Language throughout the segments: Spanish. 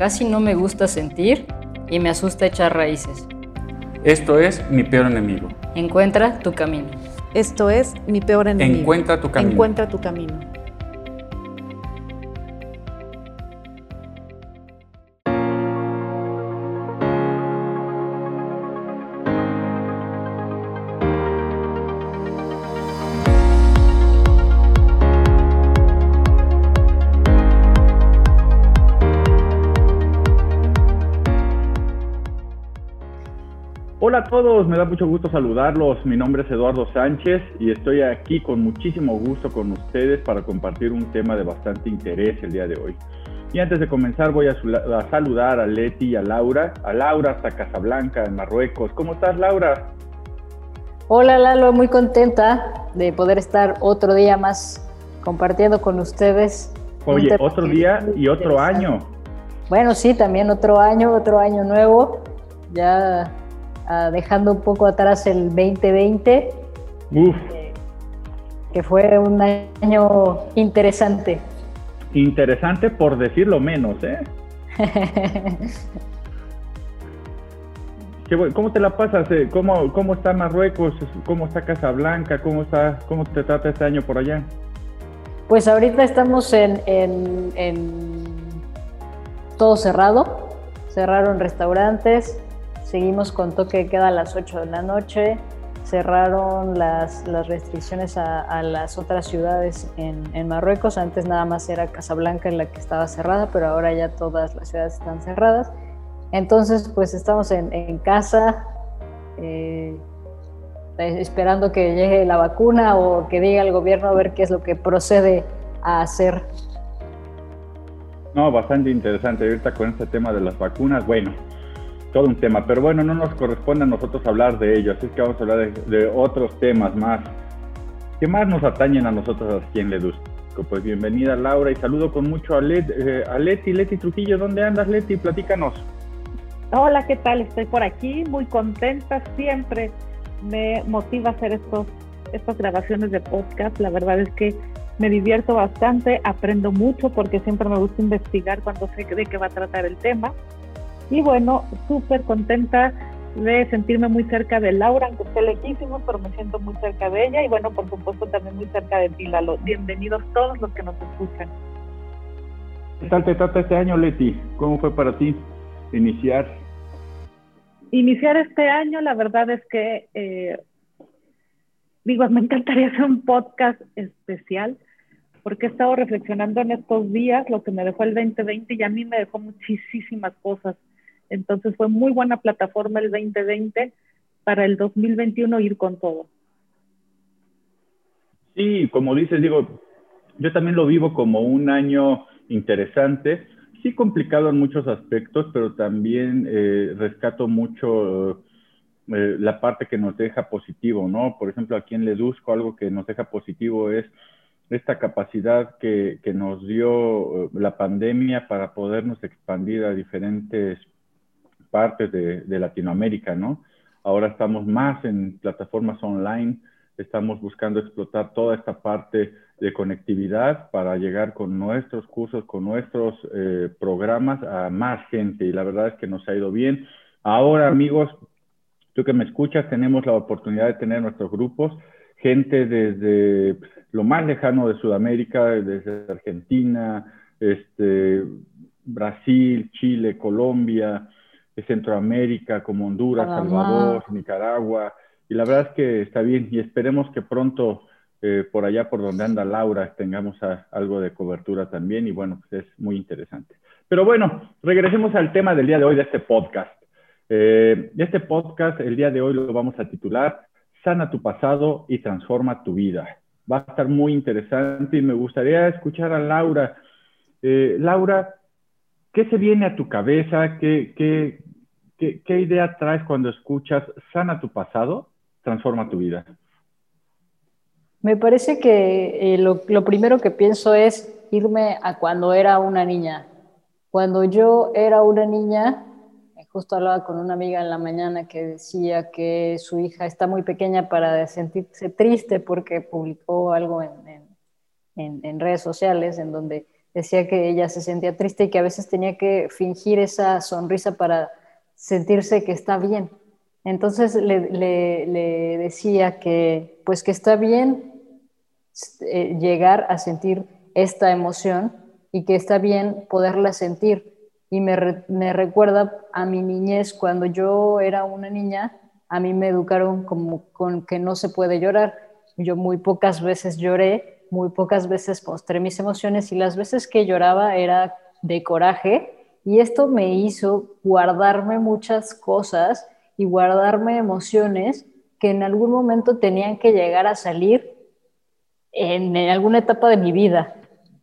casi no me gusta sentir y me asusta echar raíces. Esto es mi peor enemigo. Encuentra tu camino. Esto es mi peor enemigo. Encuentra tu camino. Encuentra tu camino. Todos, me da mucho gusto saludarlos. Mi nombre es Eduardo Sánchez y estoy aquí con muchísimo gusto con ustedes para compartir un tema de bastante interés el día de hoy. Y antes de comenzar voy a, saludar a Leti y a Laura. A Laura hasta Casablanca, en Marruecos. ¿Cómo estás, Laura? Hola, Lalo, muy contenta de poder estar otro día más compartiendo con ustedes. Oye, otro día y otro año. Bueno, sí, también otro año, otro año nuevo. Ya dejando un poco atrás el 2020, que fue un año interesante. Interesante por decirlo menos, ¿eh? ¿Cómo te la pasas? Eh? ¿Cómo, ¿Cómo está Marruecos? ¿Cómo está Casablanca? ¿Cómo, está, ¿Cómo te trata este año por allá? Pues ahorita estamos en, en, en todo cerrado. Cerraron restaurantes, Seguimos con toque de queda a las 8 de la noche. Cerraron las, las restricciones a, las otras ciudades en, en, Marruecos. Antes nada más era Casablanca en la que estaba cerrada, pero ahora ya todas las ciudades están cerradas. Entonces, pues estamos en, en casa, eh, esperando que llegue la vacuna o que diga el gobierno a ver qué es lo que procede a hacer. No, bastante interesante ahorita con este tema de las vacunas. Bueno, todo un tema, pero bueno, no nos corresponde a nosotros hablar de ello, así que vamos a hablar de, otros temas más, que más nos atañen a nosotros aquí en Ledusco. Pues bienvenida Laura y saludo con mucho a, eh, a Leti, Leti Trujillo, ¿dónde andas Leti? Platícanos. Hola, ¿qué tal? Estoy por aquí, muy contenta, siempre me motiva hacer estos, estas grabaciones de podcast, la verdad es que me divierto bastante, aprendo mucho porque siempre me gusta investigar cuando sé de qué va a tratar el tema y bueno, súper contenta de sentirme muy cerca de Laura, aunque esté lejísimo, pero me siento muy cerca de ella y bueno, por supuesto también muy cerca de ti, Lalo. Bienvenidos todos los que nos escuchan. ¿Qué tal te trata este año, Leti? ¿Cómo fue para ti iniciar? Iniciar este año, la verdad es que, eh, digo, me encantaría hacer un podcast especial porque he estado reflexionando en estos días lo que me dejó el 2020 y a mí me dejó muchísimas cosas entonces fue muy buena plataforma el 2020 para el 2021 ir con todo. Sí, como dices, digo, yo también lo vivo como un año interesante, sí complicado en muchos aspectos, pero también eh, rescato mucho eh, la parte que nos deja positivo, ¿no? Por ejemplo, aquí en Ledusco algo que nos deja positivo es esta capacidad que, que nos dio eh, la pandemia para podernos expandir a diferentes partes de, Latinoamérica, ¿no? Ahora estamos más en plataformas online, estamos buscando explotar toda esta parte de conectividad para llegar con nuestros cursos, con nuestros eh, programas a más gente y la verdad es que nos ha ido bien. Ahora, amigos, tú que me escuchas, tenemos la oportunidad de tener nuestros grupos, gente desde lo más lejano de Sudamérica, desde Argentina, este, Brasil, Chile, Colombia, Centroamérica, como Honduras, Salvador, Nicaragua. Y la verdad es que está bien y esperemos que pronto eh, por allá por donde anda Laura tengamos algo de cobertura también y bueno, pues es muy interesante. Pero bueno, regresemos al tema del día de hoy de este podcast. Eh, este podcast el día de hoy lo vamos a titular Sana tu pasado y transforma tu vida. Va a estar muy interesante y me gustaría escuchar a Laura. Eh, Laura, ¿qué se viene a tu cabeza? ¿Qué, qué, qué, idea traes cuando escuchas sana tu pasado, transforma tu vida? Me parece que eh, lo, primero que pienso es irme a cuando era una niña. Cuando yo era una niña, justo hablaba con una amiga en la mañana que decía que su hija está muy pequeña para sentirse triste porque publicó algo en, redes sociales en donde decía que ella se sentía triste y que a veces tenía que fingir esa sonrisa para sentirse que está bien. Entonces le, le, decía que pues que está bien eh, llegar a sentir esta emoción y que está bien poderla sentir y me, recuerda a mi niñez cuando yo era una niña, a mí me educaron como con que no se puede llorar. Yo muy pocas veces lloré, muy pocas veces mostré mis emociones y las veces que lloraba era de coraje y esto me hizo guardarme muchas cosas y guardarme emociones que en algún momento tenían que llegar a salir en, alguna etapa de mi vida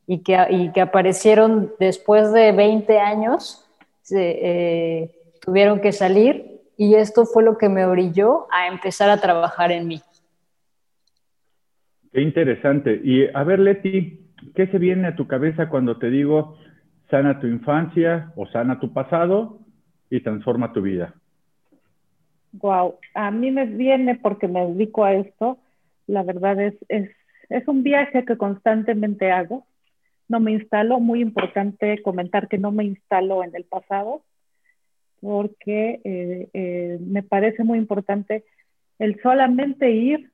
y que, y que aparecieron después de 20 años, eh, tuvieron que salir y esto fue lo que me orilló a empezar a trabajar en mí. Qué interesante. Y a ver, Leti, ¿qué se viene a tu cabeza cuando te digo sana tu infancia o sana tu pasado y transforma tu vida? Wow, a mí me viene porque me dedico a esto. La verdad es, es, es un viaje que constantemente hago no me instalo, muy importante comentar que no me instalo en el pasado, porque eh, eh, me parece muy importante el solamente ir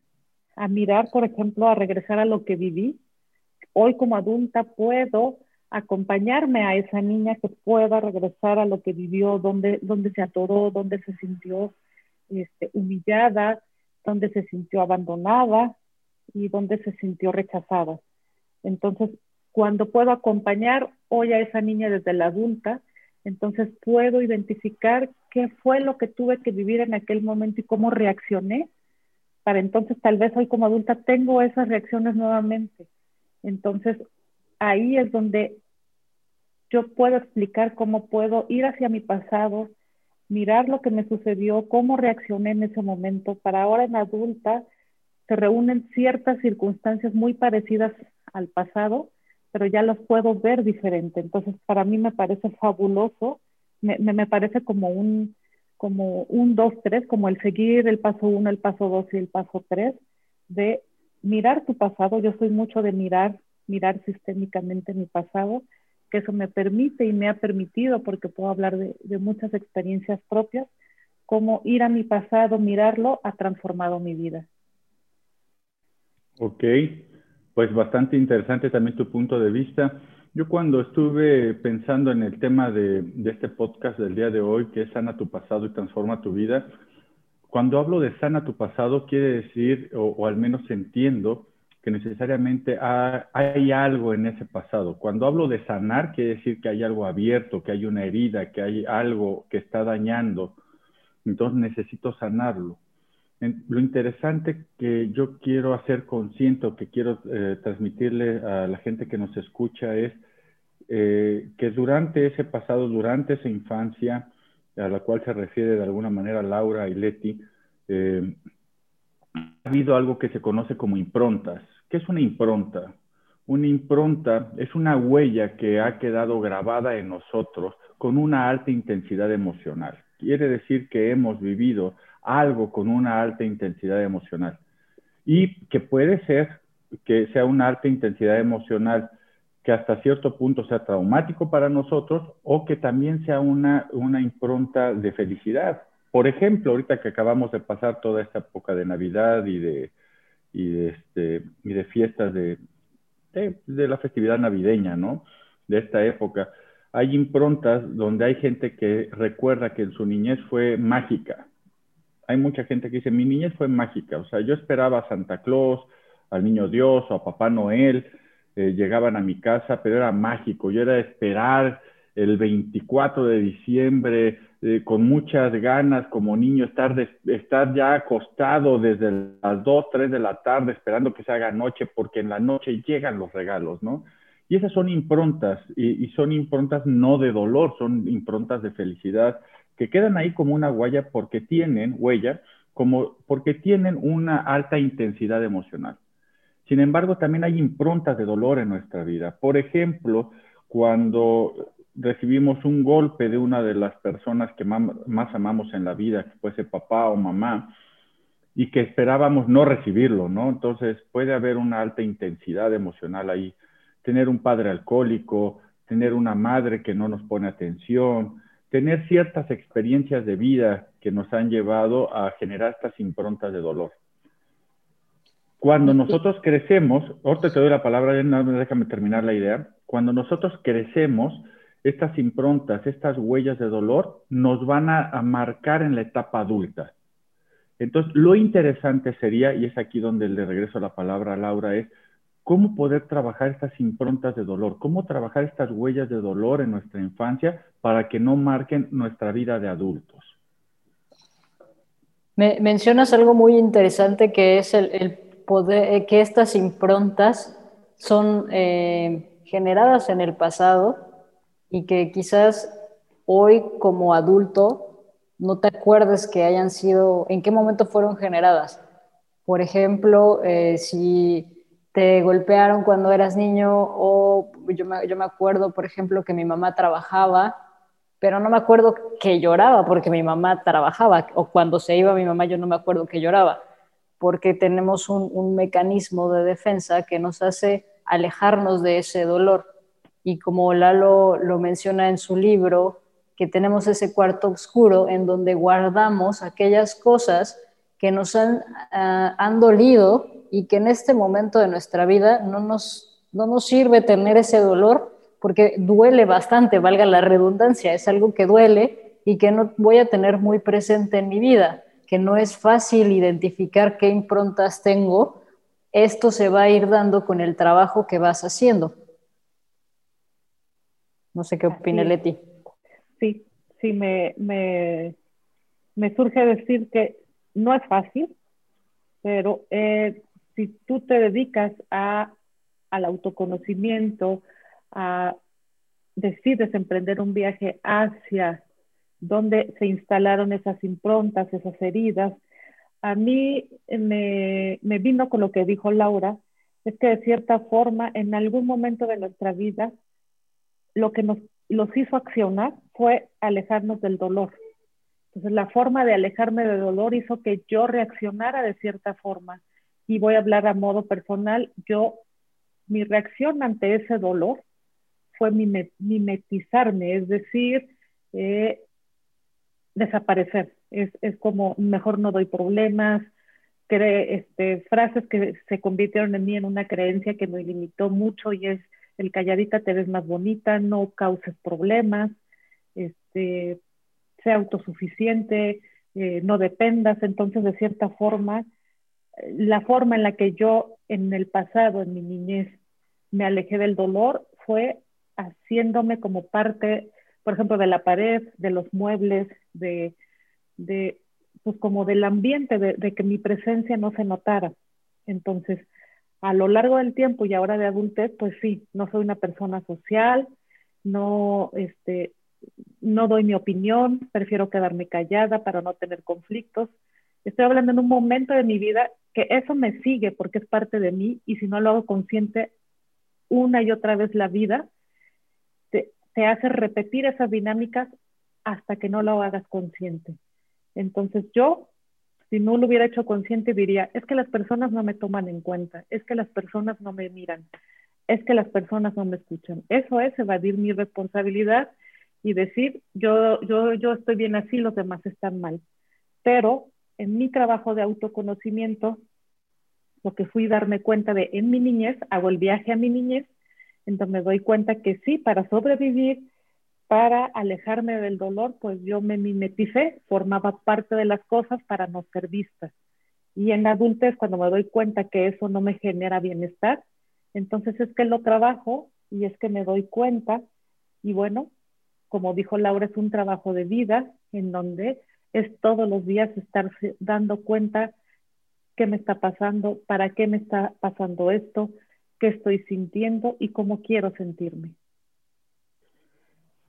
a mirar, por ejemplo, a regresar a lo que viví. Hoy como adulta puedo acompañarme a esa niña que pueda regresar a lo que vivió, donde, donde se atoró, donde se sintió este, humillada, donde se sintió abandonada y donde se sintió rechazada. Entonces, cuando puedo acompañar hoy a esa niña desde la adulta, entonces puedo identificar qué fue lo que tuve que vivir en aquel momento y cómo reaccioné, para entonces tal vez hoy como adulta tengo esas reacciones nuevamente. Entonces ahí es donde yo puedo explicar cómo puedo ir hacia mi pasado, mirar lo que me sucedió, cómo reaccioné en ese momento, para ahora en adulta se reúnen ciertas circunstancias muy parecidas al pasado pero ya los puedo ver diferente. Entonces, para mí me parece fabuloso, me, me, parece como un, como un dos, tres, como el seguir el paso uno, el paso dos y el paso tres, de mirar tu pasado. Yo soy mucho de mirar, mirar sistémicamente mi pasado, que eso me permite y me ha permitido, porque puedo hablar de, de muchas experiencias propias, como ir a mi pasado, mirarlo, ha transformado mi vida. Ok, pues bastante interesante también tu punto de vista. Yo cuando estuve pensando en el tema de, este podcast del día de hoy, que es sana tu pasado y transforma tu vida, cuando hablo de sana tu pasado, quiere decir, o, al menos entiendo, que necesariamente hay algo en ese pasado. Cuando hablo de sanar, quiere decir que hay algo abierto, que hay una herida, que hay algo que está dañando. Entonces necesito sanarlo lo interesante que yo quiero hacer consciente que quiero eh, transmitirle a la gente que nos escucha es eh, que durante ese pasado, durante esa infancia, a la cual se refiere de alguna manera Laura y Leti, eh, ha habido algo que se conoce como improntas. ¿Qué es una impronta? Una impronta es una huella que ha quedado grabada en nosotros con una alta intensidad emocional. Quiere decir que hemos vivido algo con una alta intensidad emocional. Y que puede ser que sea una alta intensidad emocional que hasta cierto punto sea traumático para nosotros o que también sea una, una impronta de felicidad. Por ejemplo, ahorita que acabamos de pasar toda esta época de Navidad y de, y de, este, y de fiestas de, de, la festividad navideña, ¿no? De esta época, hay improntas donde hay gente que recuerda que en su niñez fue mágica, hay mucha gente que dice, mi niñez fue mágica, o sea, yo esperaba a Santa Claus, al Niño Dios o a Papá Noel, eh, llegaban a mi casa, pero era mágico, yo era esperar el 24 de diciembre eh, con muchas ganas como niño, estar, estar ya acostado desde las 2, 3 de la tarde esperando que se haga noche, porque en la noche llegan los regalos, ¿no? Y esas son improntas, y, son improntas no de dolor, son improntas de felicidad, que quedan ahí como una huella porque tienen, huella, como porque tienen una alta intensidad emocional. Sin embargo, también hay improntas de dolor en nuestra vida. Por ejemplo, cuando recibimos un golpe de una de las personas que más amamos en la vida, que fuese papá o mamá, y que esperábamos no recibirlo, ¿no? Entonces puede haber una alta intensidad emocional ahí. Tener un padre alcohólico, tener una madre que no nos pone atención, tener ciertas experiencias de vida que nos han llevado a generar estas improntas de dolor. Cuando nosotros crecemos, ahorita te doy la palabra, déjame terminar la idea. Cuando nosotros crecemos, estas improntas, estas huellas de dolor nos van a, marcar en la etapa adulta. Entonces, lo interesante sería, y es aquí donde le regreso la palabra a Laura, es cómo poder trabajar estas improntas de dolor, cómo trabajar estas huellas de dolor en nuestra infancia para que no marquen nuestra vida de adultos. Me, mencionas algo muy interesante que es el, poder, eh, que estas improntas son eh, generadas en el pasado y que quizás hoy como adulto no te acuerdes que hayan sido, en qué momento fueron generadas. Por ejemplo, eh, si te golpearon cuando eras niño o yo me, yo me acuerdo, por ejemplo, que mi mamá trabajaba, pero no me acuerdo que lloraba porque mi mamá trabajaba o cuando se iba mi mamá yo no me acuerdo que lloraba porque tenemos un, un mecanismo de defensa que nos hace alejarnos de ese dolor y como Lalo lo menciona en su libro, que tenemos ese cuarto oscuro en donde guardamos aquellas cosas que nos han, ah, han dolido y que en este momento de nuestra vida no nos, no nos sirve tener ese dolor porque duele bastante, valga la redundancia, es algo que duele y que no voy a tener muy presente en mi vida, que no es fácil identificar qué improntas tengo, esto se va a ir dando con el trabajo que vas haciendo. No sé qué opina Leti. Sí, sí, me, me, me, surge decir que no es fácil, pero eh, si tú te dedicas a, al autoconocimiento, a decides emprender un viaje hacia donde se instalaron esas improntas, esas heridas, a mí me, me vino con lo que dijo Laura, es que de cierta forma en algún momento de nuestra vida lo que nos los hizo accionar fue alejarnos del dolor. Entonces, la forma de alejarme del dolor hizo que yo reaccionara de cierta forma. Y voy a hablar a modo personal. Yo, mi reacción ante ese dolor fue mimetizarme, es decir, eh, desaparecer. Es, es, como, mejor no doy problemas, este, frases que se convirtieron en mí en una creencia que me limitó mucho y es el calladita te ves más bonita, no causes problemas, este, sea autosuficiente, eh, no dependas. Entonces, de cierta forma, la forma en la que yo en el pasado, en mi niñez, me alejé del dolor fue haciéndome como parte, por ejemplo, de la pared, de los muebles, de, de pues como del ambiente, de que mi presencia no se notara. Entonces, a lo largo del tiempo y ahora de adultez, pues sí, no soy una persona social, no, este, no doy mi opinión, prefiero quedarme callada para no tener conflictos. Estoy hablando en un momento de mi vida que eso me sigue porque es parte de mí y si no lo hago consciente una y otra vez la vida, te, te hace repetir esas dinámicas hasta que no lo hagas consciente. Entonces yo si no lo hubiera hecho consciente, diría, es que las personas no me toman en cuenta, es que las personas no me miran, es que las personas no me escuchan. Eso es evadir mi responsabilidad y decir, yo, yo, yo estoy bien así, los demás están mal. Pero en mi trabajo de autoconocimiento, lo que fui darme cuenta de en mi niñez, hago el viaje a mi niñez, entonces me doy cuenta que sí, para sobrevivir para alejarme del dolor, pues yo me mimeticé, formaba parte de las cosas para no ser vista. Y en adultez, cuando me doy cuenta que eso no me genera bienestar, entonces es que lo trabajo y es que me doy cuenta. Y bueno, como dijo Laura, es un trabajo de vida en donde es todos los días estar dando cuenta qué me está pasando, para qué me está pasando esto, qué estoy sintiendo y cómo quiero sentirme.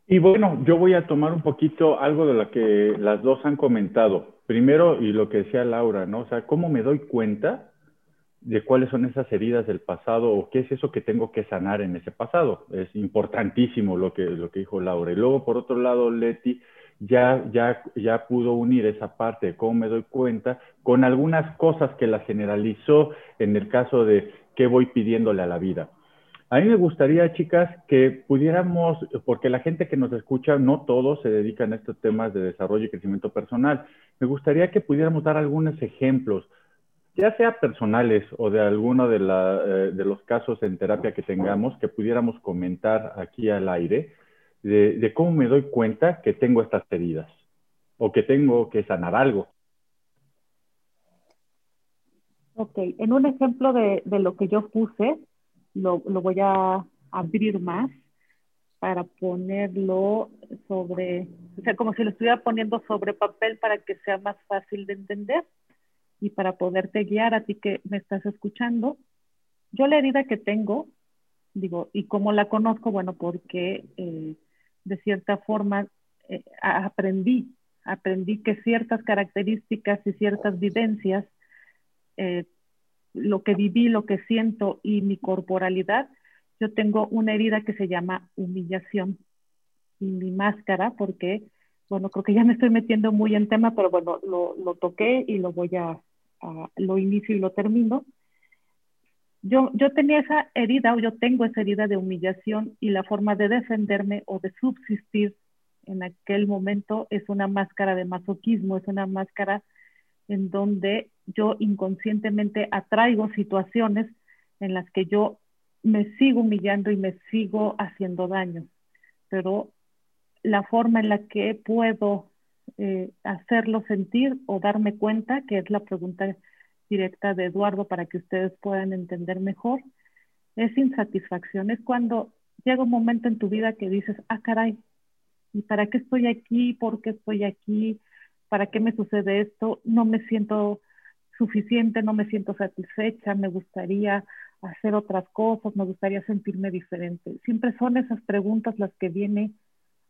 Y bueno, yo voy a tomar un poquito algo de lo que las dos han comentado. Primero, y lo que decía Laura, ¿no? O sea, ¿cómo me doy cuenta de cuáles son esas heridas del pasado o qué es eso que tengo que sanar en ese pasado? Es importantísimo lo que, lo que dijo Laura. Y luego, por otro lado, Leti ya, ya, ya pudo unir esa parte de cómo me doy cuenta con algunas cosas que la generalizó en el caso de qué voy pidiéndole a la vida. A mí me gustaría, chicas, que pudiéramos, porque la gente que nos escucha, no todos se dedican a estos temas de desarrollo y crecimiento personal, me gustaría que pudiéramos dar algunos ejemplos, ya sea personales o de alguno de, eh, de los casos en terapia que tengamos, que pudiéramos comentar aquí al aire, de, cómo me doy cuenta que tengo estas heridas o que tengo que sanar algo. Ok, en un ejemplo de lo que yo puse, lo, lo voy a abrir más para ponerlo sobre, o sea, como si lo estuviera poniendo sobre papel para que sea más fácil de entender y para poderte guiar a ti que me estás escuchando. Yo la herida que tengo, digo, ¿y cómo la conozco? Bueno, porque eh, de cierta forma eh, aprendí, aprendí que ciertas características y ciertas vivencias eh, lo que viví, lo que siento y mi corporalidad, yo tengo una herida que se llama humillación. Y mi máscara, porque, bueno, creo que ya me estoy metiendo muy en tema, pero bueno, lo, lo toqué y lo voy a, lo inicio y lo termino. Yo, yo tenía esa herida o yo tengo esa herida de humillación y la forma de defenderme o de subsistir en aquel momento es una máscara de masoquismo, es una máscara en donde yo inconscientemente atraigo situaciones en las que yo me sigo humillando y me sigo haciendo daño. Pero la forma en la que puedo eh, hacerlo sentir o darme cuenta, que es la pregunta directa de Eduardo para que ustedes puedan entender mejor, es insatisfacción. Es cuando llega un momento en tu vida que dices, ah, caray, ¿y para qué estoy aquí? ¿Por qué estoy aquí? ¿Para qué me sucede esto? No me siento suficiente, no me siento satisfecha, me gustaría hacer otras cosas, me gustaría sentirme diferente. Siempre son esas preguntas las que vienen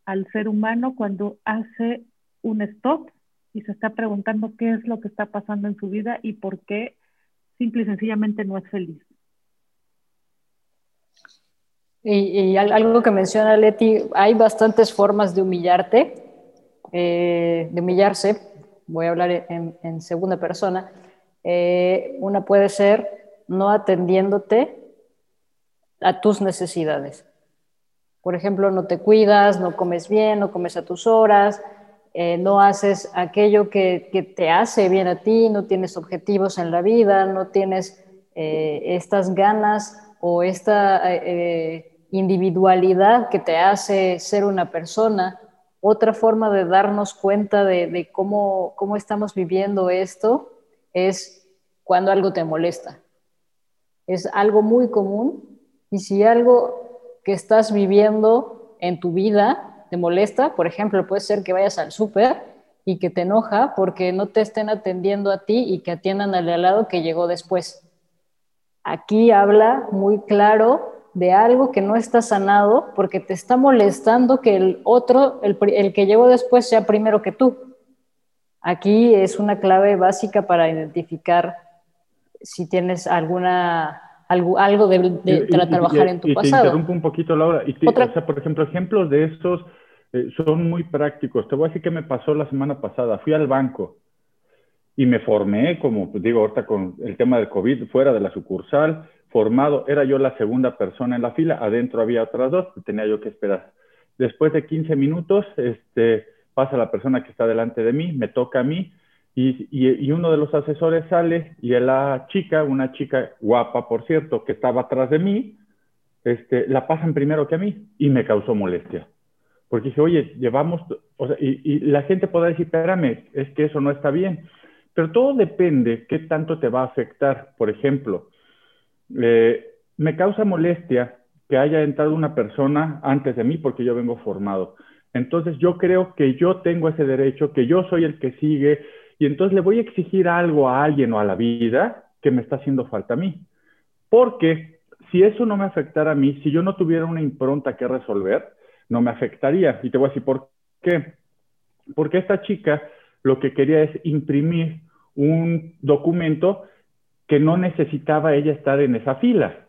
al ser humano cuando hace un stop y se está preguntando qué es lo que está pasando en su vida y por qué simple y sencillamente no es feliz. Y, algo que menciona Leti, hay bastantes formas de humillarte, eh, de humillarse, voy a hablar en segunda persona, eh, una puede ser no atendiéndote a tus necesidades. Por ejemplo, no te cuidas, no comes bien, no comes a tus horas, eh, no haces aquello que, te hace bien a ti, no tienes objetivos en la vida, no tienes eh, estas ganas o esta individualidad que te hace ser una persona. Otra forma de darnos cuenta de, de cómo, cómo estamos viviendo esto es cuando algo te molesta. Es algo muy común y si algo que estás viviendo en tu vida te molesta, por ejemplo, puede ser que vayas al súper y que te enoja porque no te estén atendiendo a ti y que atiendan al de al lado que llegó después. Aquí habla muy claro de algo que no está sanado porque te está molestando que el otro, el, el que llegó después, sea primero que tú. Aquí es una clave básica para identificar si tienes alguna algo, algo de, trabajar en tu pasado. Te interrumpo un poquito, Laura. Y o sea, por ejemplo, ejemplos de estos eh, son muy prácticos. Te voy a decir qué me pasó la semana pasada. Fui al banco y me formé, como digo ahorita con el tema del COVID, fuera de la sucursal, formado. Era yo la segunda persona en la fila. Adentro había otras dos, tenía yo que esperar. Después de 15 minutos, este pasa la persona que está delante de mí, me toca a mí, y, uno de los asesores sale y la chica, una chica guapa, por cierto, que estaba atrás de mí, este, la pasan primero que a mí y me causó molestia. Porque dije, oye, llevamos, y, la gente podrá decir, espérame, es que eso no está bien. Pero todo depende qué tanto te va a afectar. Por ejemplo, eh, me causa molestia que haya entrado una persona antes de mí porque yo vengo formado. Entonces yo creo que yo tengo ese derecho, que yo soy el que sigue, y entonces le voy a exigir algo a alguien o a la vida que me está haciendo falta a mí. Porque si eso no me afectara a mí, si yo no tuviera una impronta que resolver, no me afectaría. Y te voy a decir por qué. Porque esta chica lo que quería es imprimir un documento que no necesitaba ella estar en esa fila,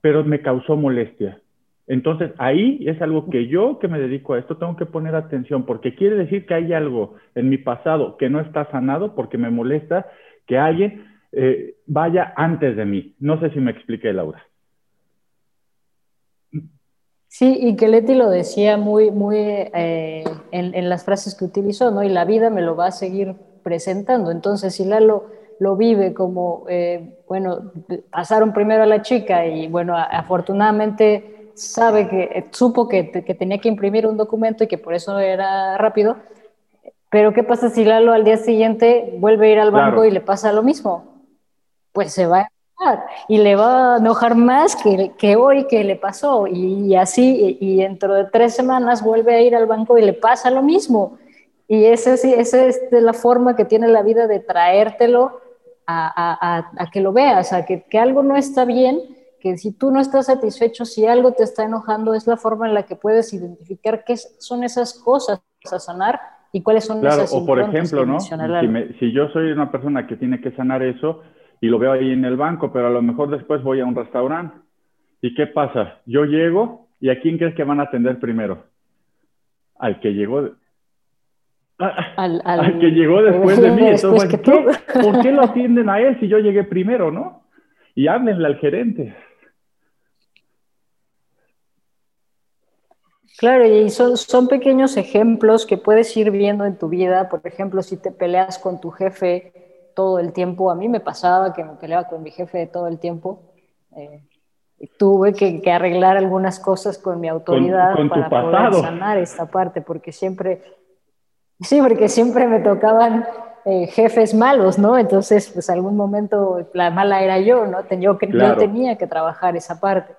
pero me causó molestia. Entonces, ahí es algo que yo que me dedico a esto tengo que poner atención, porque quiere decir que hay algo en mi pasado que no está sanado, porque me molesta que alguien eh, vaya antes de mí. No sé si me expliqué, Laura. Sí, y que Leti lo decía muy, muy eh, en, las frases que utilizó, ¿no? Y la vida me lo va a seguir presentando. Entonces, si Lalo lo vive como, eh, bueno, pasaron primero a la chica y, bueno, afortunadamente sabe que, supo que, tenía que imprimir un documento y que por eso era rápido, pero ¿qué pasa si Lalo al día siguiente vuelve a ir al banco y le pasa lo mismo? Pues se va y le va a enojar más que, que hoy que le pasó y, así y, dentro de tres semanas vuelve a ir al banco y le pasa lo mismo y esa, esa es la forma que tiene la vida de traértelo a, a, a que lo veas, a que, que, algo no está bien, que si tú no estás satisfecho, si algo te está enojando, es la forma en la que puedes identificar qué son esas cosas a sanar y cuáles son claro, esas o por ejemplo, ¿no? Si, si yo soy una persona que tiene que sanar eso, y lo veo ahí en el banco, pero a lo mejor después voy a un restaurante. ¿Y qué pasa? Yo llego y ¿a quién crees que van a atender primero? Al que llegó. Al, que llegó después de mí. Entonces, ¿por qué lo atienden a él si yo llegué primero, no? Y háblenle al gerente. Claro, y son, son pequeños ejemplos que puedes ir viendo en tu vida. Por ejemplo, si te peleas con tu jefe, todo el tiempo. A mí me pasaba que me peleaba con mi jefe todo el tiempo. Eh, y tuve que, arreglar algunas cosas con mi autoridad para poder sanar esta parte, porque siempre, sí, porque siempre me tocaban eh, jefes malos, ¿no? Entonces, pues algún momento la mala era yo, ¿no? Yo, yo tenía que trabajar esa parte.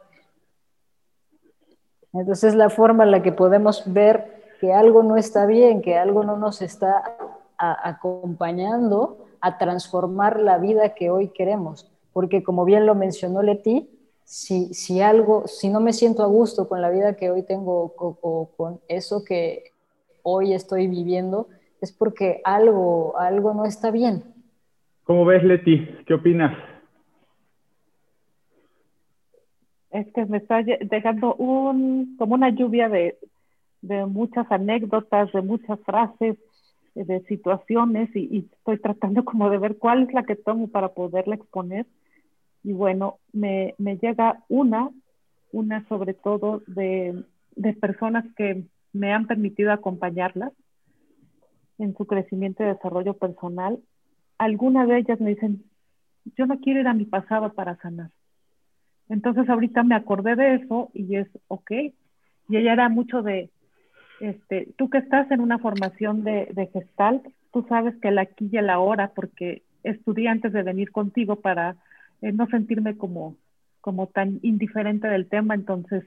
Entonces, la forma en la que podemos ver que algo no está bien, que algo no nos está acompañando, a transformar la vida que hoy queremos. Porque como bien lo mencionó Leti, si, si algo, si no me siento a gusto con la vida que hoy tengo o, con eso que hoy estoy viviendo, es porque algo, algo no está bien. ¿Cómo ves, Leti? ¿Qué opinas? Es que me está dejando un, como una lluvia de, de muchas anécdotas, de muchas frases, de situaciones y, estoy tratando como de ver cuál es la que tomo para poderla exponer. Y bueno, me, me llega una, una sobre todo de, de personas que me han permitido acompañarlas en su crecimiento y desarrollo personal. Algunas de ellas me dicen, yo no quiero ir a mi pasado para sanar. Entonces ahorita me acordé de eso y es, ok. Y ella era mucho de, este, tú que estás en una formación de, Gestalt, tú sabes que el aquí y el ahora, porque estudié antes de venir contigo para eh, no sentirme como, como tan indiferente del tema, entonces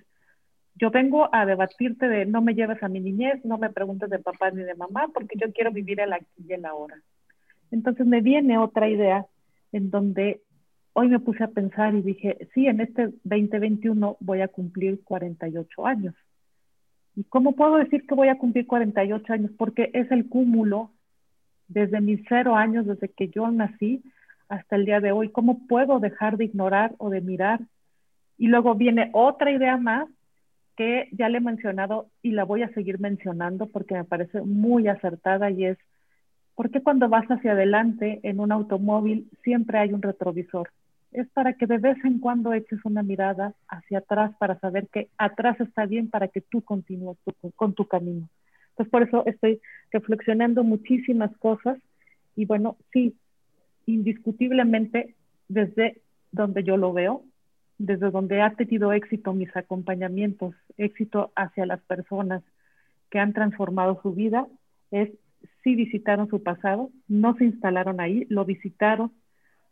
yo vengo a debatirte de no me lleves a mi niñez, no me preguntes de papá ni de mamá, porque yo quiero vivir el aquí y el ahora. Entonces me viene otra idea en donde hoy me puse a pensar y dije, sí, en este 2021 voy a cumplir 48 años. ¿Y cómo puedo decir que voy a cumplir 48 años? Porque es el cúmulo desde mis cero años, desde que yo nací hasta el día de hoy. ¿Cómo puedo dejar de ignorar o de mirar? Y luego viene otra idea más que ya le he mencionado y la voy a seguir mencionando porque me parece muy acertada y es, ¿por qué cuando vas hacia adelante en un automóvil siempre hay un retrovisor? Es para que de vez en cuando eches una mirada hacia atrás para saber que atrás está bien para que tú continúes con tu camino. Entonces, por eso estoy reflexionando muchísimas cosas y bueno, sí, indiscutiblemente desde donde yo lo veo, desde donde ha tenido éxito mis acompañamientos, éxito hacia las personas que han transformado su vida, es si visitaron su pasado, no se instalaron ahí, lo visitaron,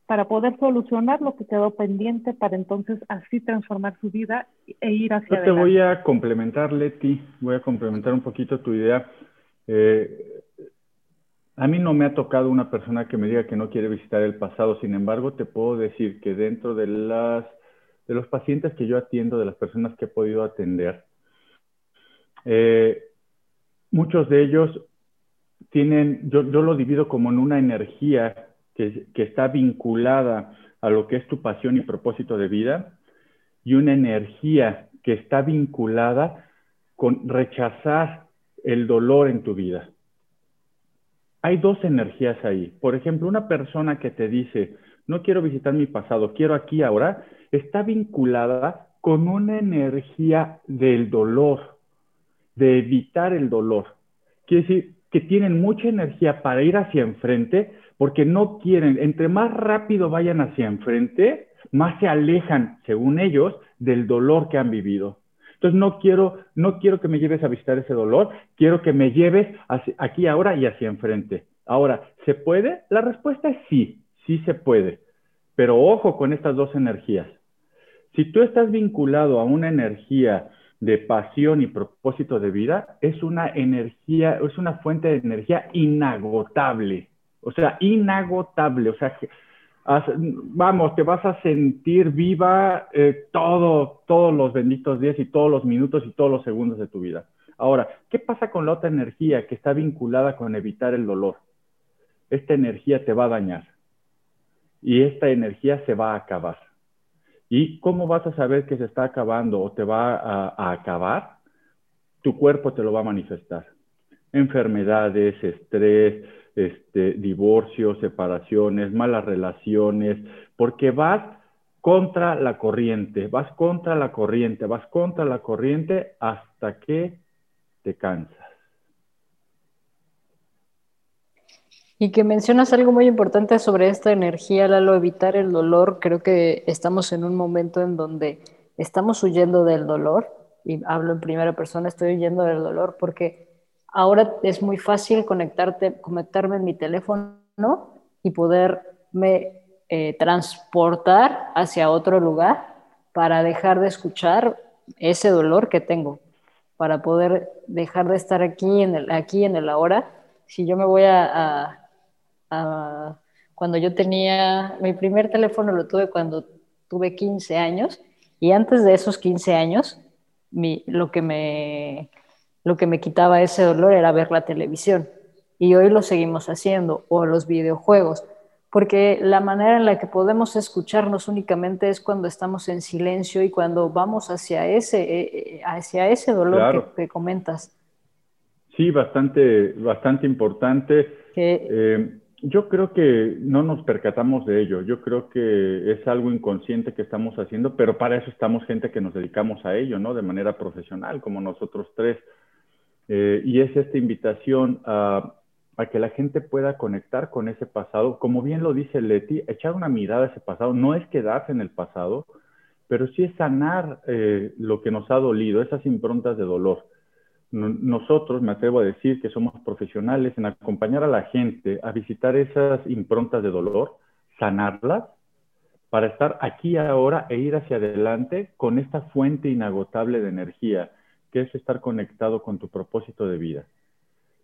para poder solucionar lo que quedó pendiente para entonces así transformar su vida e ir hacia Yo te voy a complementar, Leti, voy a complementar un poquito tu idea. Eh, a mí no me ha tocado una persona que me diga que no quiere visitar el pasado, sin embargo, te puedo decir que dentro de las de los pacientes que yo atiendo, de las personas que he podido atender, eh, muchos de ellos tienen, yo, lo divido como en una energía que, está vinculada a lo que es tu pasión y propósito de vida y una energía que está vinculada con rechazar el dolor en tu vida. Hay dos energías ahí. Por ejemplo, una persona que te dice, no quiero visitar mi pasado, quiero aquí ahora, está vinculada con una energía del dolor, de evitar el dolor. Quiere decir que tienen mucha energía para ir hacia enfrente porque no quieren, entre más rápido vayan hacia enfrente, más se alejan, según ellos, del dolor que han vivido. Entonces no quiero, no quiero que me lleves a visitar ese dolor, quiero que me lleves aquí ahora y hacia enfrente. Ahora, ¿se puede? La respuesta es sí, sí se puede. Pero ojo con estas dos energías. Si tú estás vinculado a una energía de pasión y propósito de vida, es una energía, es una fuente de energía inagotable. O sea, inagotable. O sea, vamos, te vas a sentir viva eh, todo, todos los benditos días y todos los minutos y todos los segundos de tu vida. Ahora, ¿qué pasa con la otra energía que está vinculada con evitar el dolor? Esta energía te va a dañar y esta energía se va a acabar. ¿Y cómo vas a saber que se está acabando o te va a acabar? Tu cuerpo te lo va a manifestar. Enfermedades, estrés, este, divorcios, separaciones, malas relaciones, porque vas contra la corriente, vas contra la corriente, vas contra la corriente hasta que te cansas. Y que mencionas algo muy importante sobre esta energía, Lalo, evitar el dolor. Creo que estamos en un momento en donde estamos huyendo del dolor, y hablo en primera persona, estoy huyendo del dolor porque ahora es muy fácil conectarme en mi teléfono y poderme eh, transportar hacia otro lugar para dejar de escuchar ese dolor que tengo, para poder dejar de estar aquí en el, aquí en el ahora. Si yo me voy a, cuando yo tenía, mi primer teléfono lo tuve cuando tuve 15 años y antes de esos 15 años, mi, lo que me lo que me quitaba ese dolor era ver la televisión. Y hoy lo seguimos haciendo, o los videojuegos, porque la manera en la que podemos escucharnos únicamente es cuando estamos en silencio y cuando vamos hacia ese, eh, eh, hacia ese dolor que, comentas. Sí, bastante, bastante importante. Eh, yo creo que no nos percatamos de ello. Yo creo que es algo inconsciente que estamos haciendo, pero para eso estamos gente que nos dedicamos a ello, ¿no? De manera profesional, como nosotros tres. Eh, y es esta invitación a, que la gente pueda conectar con ese pasado. Como bien lo dice Leti, echar una mirada a ese pasado no es quedarse en el pasado, pero sí es sanar eh, lo que nos ha dolido, esas improntas de dolor. Nosotros, me atrevo a decir que somos profesionales en acompañar a la gente a visitar esas improntas de dolor, sanarlas, para estar aquí ahora e ir hacia adelante con esta fuente inagotable de energía que es estar conectado con tu propósito de vida.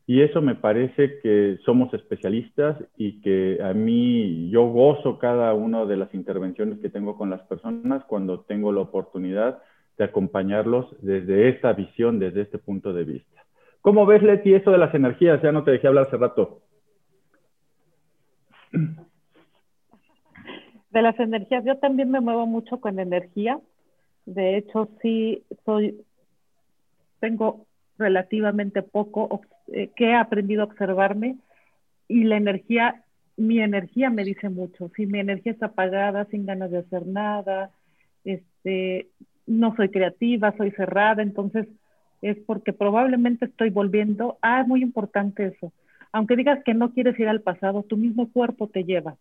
Y eso me parece que somos especialistas y que a mí yo gozo cada una de las intervenciones que tengo con las personas cuando tengo la oportunidad de acompañarlos desde esta visión, desde este punto de vista. ¿Cómo ves, Leti, esto de las energías? Ya no te dejé hablar hace rato. De las energías, yo también me muevo mucho con energía. De hecho, sí soy tengo relativamente poco eh, que he aprendido a observarme y la energía, mi energía me dice mucho. Si mi energía está apagada, sin ganas de hacer nada, este, no soy creativa, soy cerrada, entonces es porque probablemente estoy volviendo. Ah, es muy importante eso. Aunque digas que no quieres ir al pasado, tu mismo cuerpo te lleva.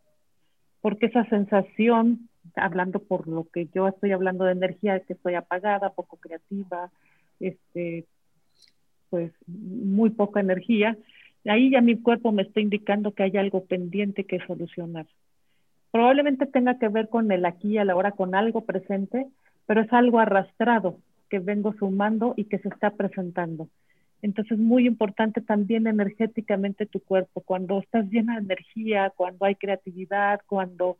Porque esa sensación, hablando por lo que yo estoy hablando de energía, que estoy apagada, poco creativa, este, pues muy poca energía, ahí ya mi cuerpo me está indicando que hay algo pendiente que solucionar. Probablemente tenga que ver con el aquí a la hora, con algo presente, pero es algo arrastrado que vengo sumando y que se está presentando. Entonces, muy importante también energéticamente tu cuerpo. Cuando estás llena de energía, cuando hay creatividad, cuando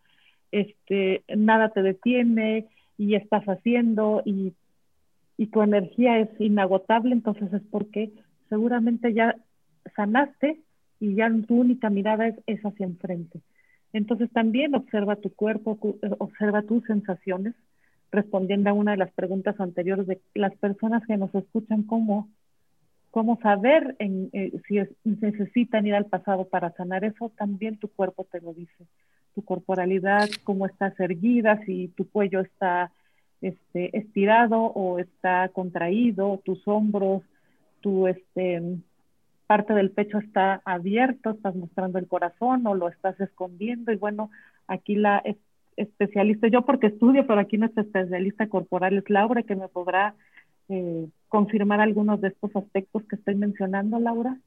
este, nada te detiene, y estás haciendo y, y tu energía es inagotable, entonces es porque seguramente ya sanaste y ya tu única mirada es, es hacia enfrente. Entonces también observa tu cuerpo, observa tus sensaciones, respondiendo a una de las preguntas anteriores de las personas que nos escuchan, cómo, cómo saber eh, si necesitan ir al pasado para sanar eso, también tu cuerpo te lo dice. Tu corporalidad, cómo estás erguida, si tu cuello está este, estirado o está contraído, tus hombros, tu este, parte del pecho está abierto, estás mostrando el corazón o lo estás escondiendo. Y bueno, aquí la especialista, yo porque estudio, pero aquí nuestra especialista corporal es Laura, que me podrá eh, confirmar algunos de estos aspectos que estoy mencionando, Laura.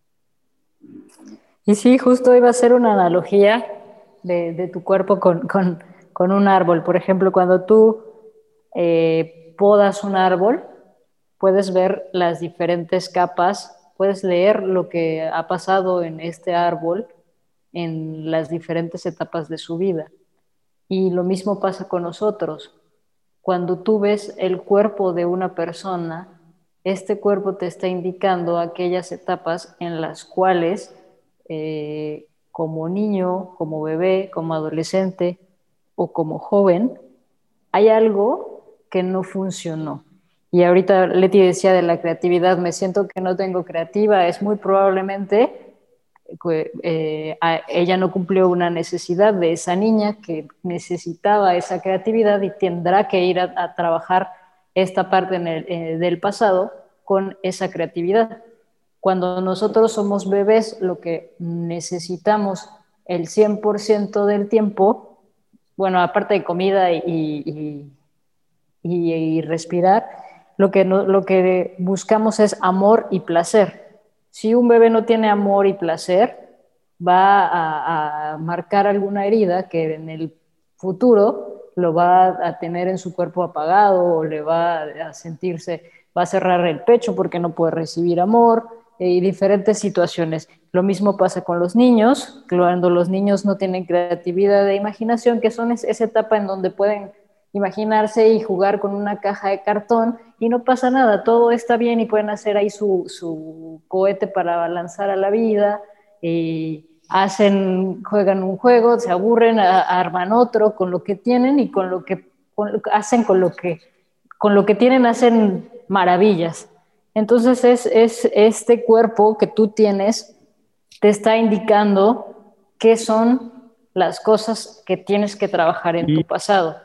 Y sí, justo iba a ser una analogía de, tu cuerpo con, un árbol. Por ejemplo, cuando tú eh, podas un árbol, puedes ver las diferentes capas, puedes leer lo que ha pasado en este árbol en las diferentes etapas de su vida. Y lo mismo pasa con nosotros. Cuando tú ves el cuerpo de una persona, este cuerpo te está indicando aquellas etapas en las cuales eh, como niño, como bebé, como adolescente o como joven, hay algo no funcionó. Y ahorita Leti decía de la creatividad, me siento que no tengo creativa, es muy probablemente eh, ella no cumplió una necesidad de esa niña que necesitaba esa creatividad y tendrá que ir a, trabajar esta parte eh, del pasado con esa creatividad. Cuando nosotros somos bebés, lo que necesitamos el 100% del tiempo, bueno, aparte de comida y, respirar, lo que, lo que buscamos es amor y placer si un bebé no tiene amor y placer, va a, marcar alguna herida que en el futuro lo va a tener en su cuerpo apagado o le va a sentirse, va a cerrar el pecho porque no puede recibir amor y diferentes situaciones. Lo mismo pasa con los niños, cuando los niños no tienen creatividad e imaginación, que son esa etapa en donde pueden imaginarse y jugar con una caja de cartón y no pasa nada, todo está bien y pueden hacer ahí su, su cohete para lanzar a la vida, y hacen, juegan un juego, se aburren, arman otro con lo que tienen y con lo que hacen con lo que con lo que tienen hacen maravillas. Entonces es, es este cuerpo que tú tienes te está indicando qué son las cosas que tienes que trabajar en tu pasado.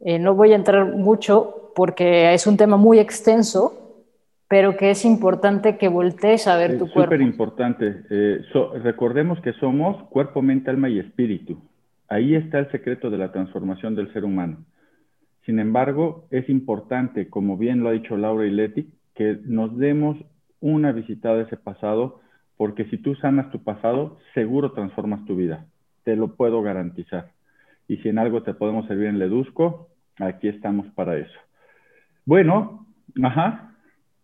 Eh, no voy a entrar mucho porque es un tema muy extenso, pero que es importante que voltees a ver tu cuerpo. Súper importante. Eh, recordemos que somos cuerpo, mente, alma y espíritu. Ahí está el secreto de la transformación del ser humano. Sin embargo, es importante, como bien lo ha dicho Laura y Leti, que nos demos una visitada a ese pasado, porque si tú sanas tu pasado, seguro transformas tu vida. Te lo puedo garantizar y si en algo te podemos servir en Ledusco, aquí estamos para eso. Bueno, ajá.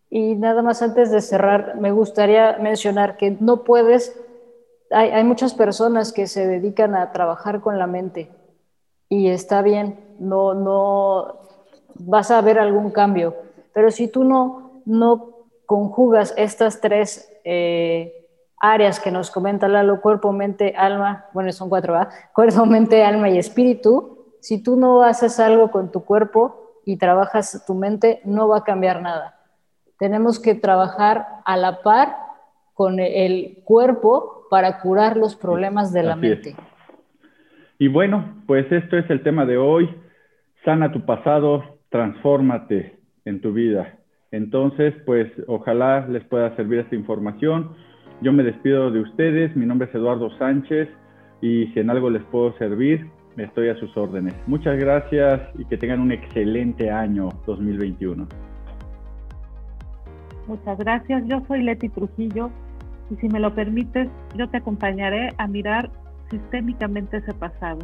Y nada más antes de cerrar, me gustaría mencionar que no puedes, hay, hay muchas personas que se dedican a trabajar con la mente y está bien, no, no vas a ver algún cambio, pero si tú no, no conjugas estas tres eh, áreas que nos comenta Lalo, cuerpo, mente, alma, bueno, son cuatro, ¿verdad? Cuerpo, mente, alma y espíritu. Si tú no haces algo con tu cuerpo y trabajas tu mente, no va a cambiar nada. Tenemos que trabajar a la par con el cuerpo para curar los problemas de la mente. Y bueno, pues esto es el tema de hoy. Sana tu pasado, transfórmate en tu vida. Entonces, pues ojalá les pueda servir esta información. Yo me despido de ustedes, mi nombre es Eduardo Sánchez y si en algo les puedo servir, estoy a sus órdenes. Muchas gracias y que tengan un excelente año 2021. Muchas gracias, yo soy Leti Trujillo y si me lo permites, yo te acompañaré a mirar sistémicamente ese pasado,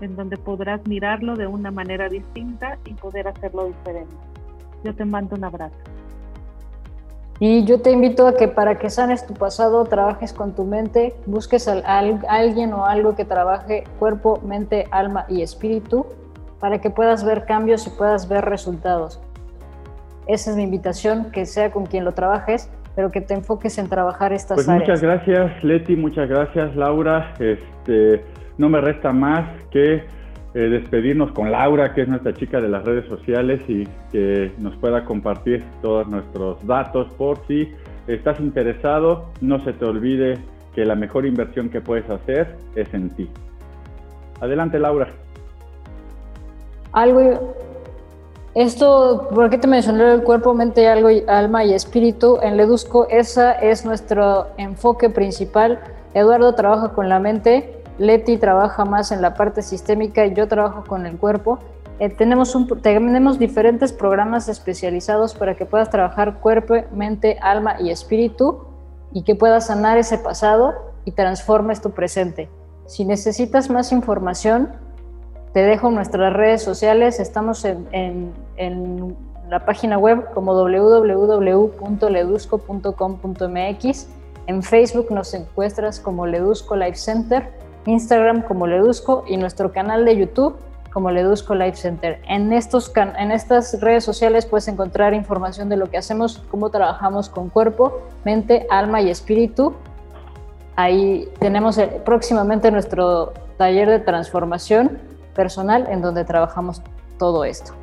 en donde podrás mirarlo de una manera distinta y poder hacerlo diferente. Yo te mando un abrazo. Y yo te invito a que para que sanes tu pasado, trabajes con tu mente, busques a, alguien o algo que trabaje cuerpo, mente, alma y espíritu para que puedas ver cambios y puedas ver resultados. Esa es mi invitación, que sea con quien lo trabajes, pero que te enfoques en trabajar estas pues áreas. Muchas gracias, Leti, muchas gracias, Laura. Este, no me resta más que eh, despedirnos con Laura, que es nuestra chica de las redes sociales y que nos pueda compartir todos nuestros datos por si estás interesado. No se te olvide que la mejor inversión que puedes hacer es en ti. Adelante, Laura. Algo, esto, ¿por qué te mencioné el cuerpo, mente, alma y espíritu? En Ledusco, ese es nuestro enfoque principal. Eduardo trabaja con la mente, Leti trabaja más en la parte sistémica y yo trabajo con el cuerpo. Eh, tenemos, diferentes programas especializados para que puedas trabajar cuerpo, mente, alma y espíritu y que puedas sanar ese pasado y transformes tu presente. Si necesitas más información, te dejo nuestras redes sociales. Estamos en, en la página web como www.ledusco.com.mx. En Facebook nos encuentras como Ledusco Life Center Instagram como Ledusco y nuestro canal de YouTube como Ledusco Life Center. En, estos en estas redes sociales puedes encontrar información de lo que hacemos, cómo trabajamos con cuerpo, mente, alma y espíritu. Ahí tenemos próximamente nuestro taller de transformación personal en donde trabajamos todo esto.